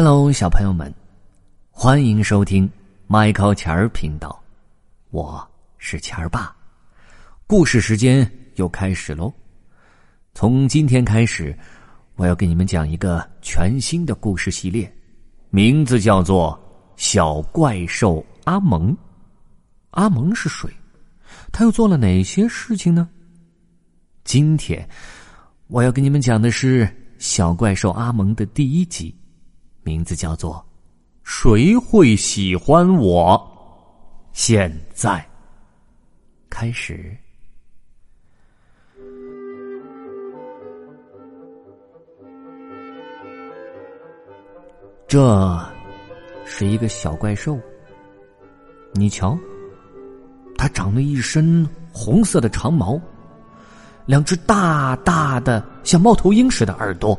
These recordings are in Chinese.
Hello，小朋友们，欢迎收听麦考钱儿频道，我是钱儿爸。故事时间又开始喽！从今天开始，我要给你们讲一个全新的故事系列，名字叫做《小怪兽阿蒙》。阿蒙是谁？他又做了哪些事情呢？今天我要给你们讲的是《小怪兽阿蒙》的第一集。名字叫做“谁会喜欢我”。现在开始。这是一个小怪兽，你瞧，它长了一身红色的长毛，两只大大的像猫头鹰似的耳朵，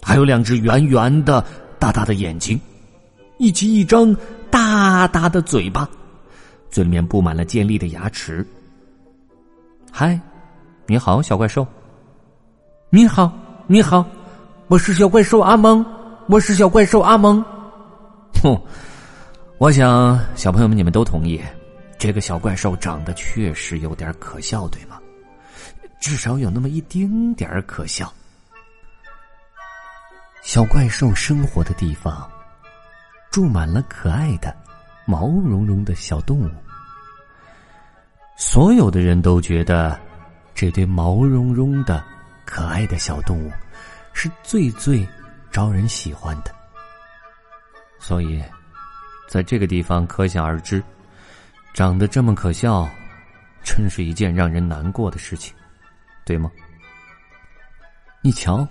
还有两只圆圆的。大大的眼睛，以及一张大大的嘴巴，嘴里面布满了尖利的牙齿。嗨，你好，小怪兽。你好，你好，我是小怪兽阿蒙，我是小怪兽阿蒙。哼，我想小朋友们你们都同意，这个小怪兽长得确实有点可笑，对吗？至少有那么一丁点儿可笑。小怪兽生活的地方，住满了可爱的、毛茸茸的小动物。所有的人都觉得，这对毛茸茸的、可爱的小动物是最最招人喜欢的。所以，在这个地方可想而知，长得这么可笑，真是一件让人难过的事情，对吗？你瞧。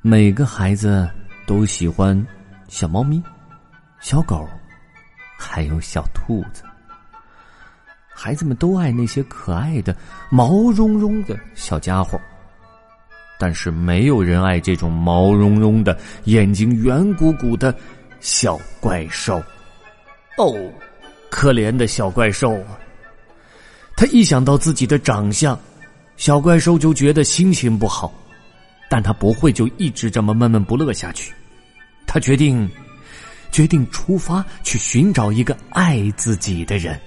每个孩子都喜欢小猫咪、小狗，还有小兔子。孩子们都爱那些可爱的、毛茸茸的小家伙，但是没有人爱这种毛茸茸的、眼睛圆鼓鼓的小怪兽。哦，可怜的小怪兽啊！他一想到自己的长相，小怪兽就觉得心情不好。但他不会就一直这么闷闷不乐下去，他决定，决定出发去寻找一个爱自己的人，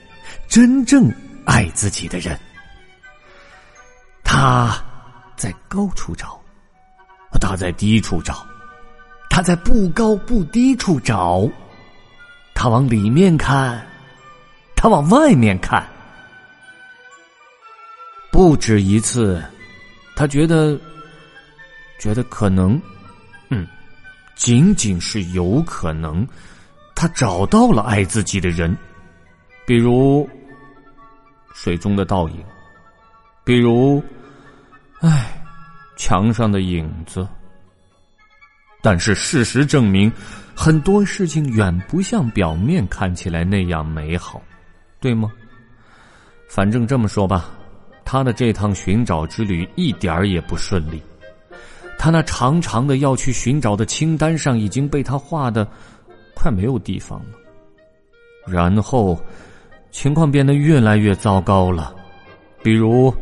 真正爱自己的人。他在高处找，他在低处找，他在不高不低处找，他往里面看，他往外面看，不止一次，他觉得。觉得可能，嗯，仅仅是有可能，他找到了爱自己的人，比如水中的倒影，比如，唉，墙上的影子。但是事实证明，很多事情远不像表面看起来那样美好，对吗？反正这么说吧，他的这趟寻找之旅一点儿也不顺利。他那长长的要去寻找的清单上已经被他画的快没有地方了，然后情况变得越来越糟糕了，比如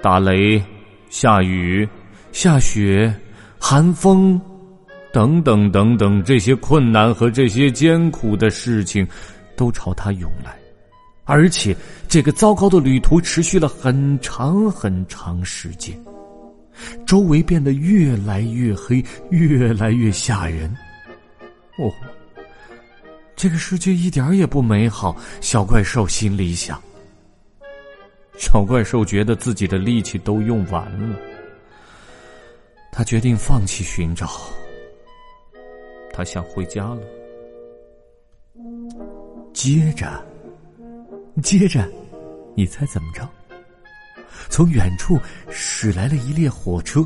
打雷、下雨、下雪、寒风等等等等，这些困难和这些艰苦的事情都朝他涌来，而且这个糟糕的旅途持续了很长很长时间。周围变得越来越黑，越来越吓人。哦，这个世界一点也不美好。小怪兽心里想。小怪兽觉得自己的力气都用完了，他决定放弃寻找。他想回家了。接着，接着，你猜怎么着？从远处驶来了一列火车，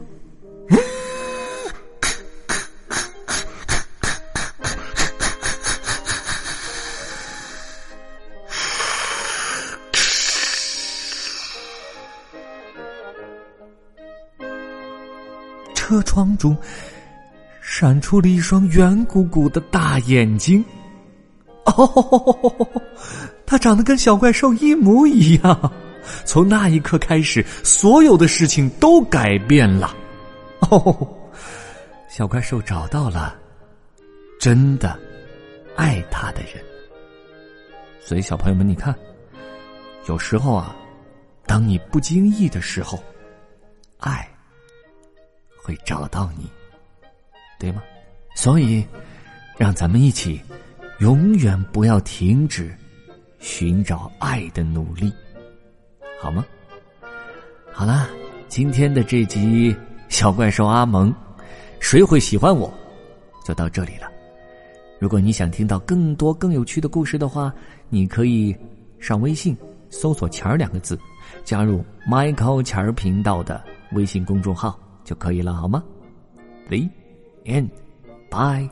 车窗中闪出了一双圆鼓鼓的大眼睛。哦，它长得跟小怪兽一模一样。从那一刻开始，所有的事情都改变了。哦，小怪兽找到了真的爱他的人。所以，小朋友们，你看，有时候啊，当你不经意的时候，爱会找到你，对吗？所以，让咱们一起永远不要停止寻找爱的努力，好吗？好啦，今天的这集小怪兽阿蒙，谁会喜欢我？就到这里了。如果你想听到更多更有趣的故事的话，你可以上微信搜索“钱儿”两个字，加入 Michael 钱儿频道的微信公众号就可以了，好吗？The end. Bye.